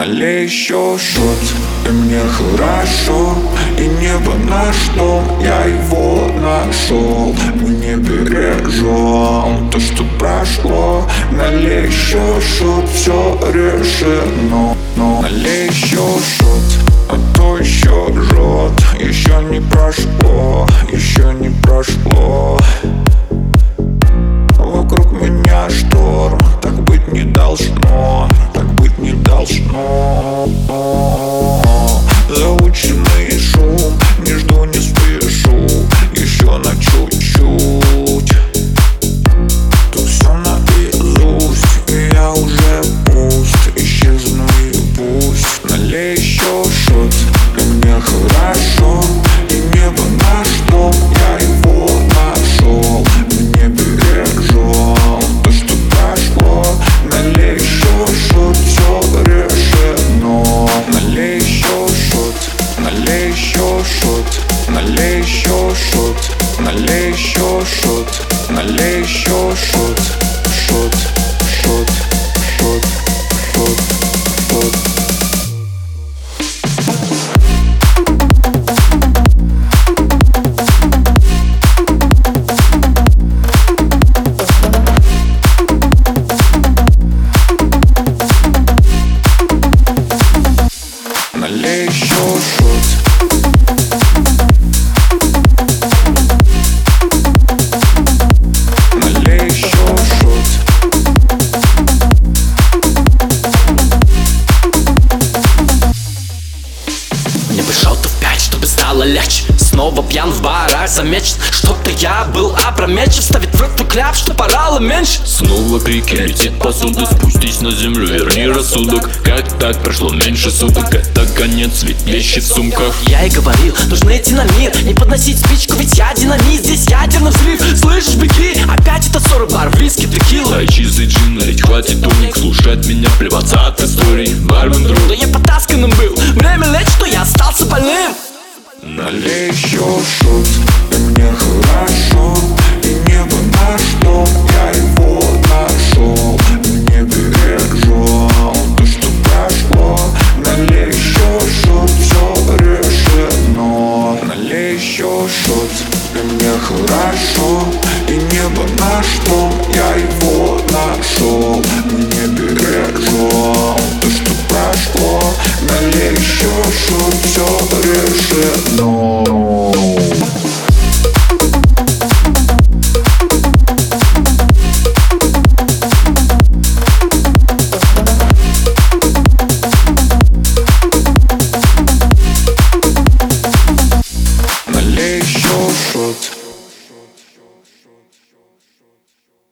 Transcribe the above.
Налей еще шот. И мне хорошо И небо наш дом Я его нашел. Мы не бережем То, что прошло. Налей еще шот Все решено. Но налей еще шот шот, и мне хорошо И небо наш дом, я его нашел Мне бережем то, что прошло Налей еще шот, все решено. Налей еще шот, налей еще шот Налей еще шот, налей еще шот Налей еще бы в пять, чтобы стало легче. Снова пьян в барах замечен Что-то я был опрометчив. Ставит в рот кляп, что порало меньше. Снова крики, летит посуда Спустись на землю, верни рассудок. Как так прошло меньше суток? Это конец, ведь вещи в сумках. Я и говорил, нужно идти на мир Не подносить спичку, ведь я динамит. Здесь ядерный взрыв, слышишь, беги. Опять это ссоры, бар, виски, текила чистый джин, налить хватит уник Слушать меня, плеваться от время лет, что я остался больным. Налей еще шут, мне хорошо И небо на что? Я его нашел мне бережу то, что прошло Налей еще шут, все решено. Налей еще шут, мне хорошо И небо на что? Я его нашел Мне душу все решено.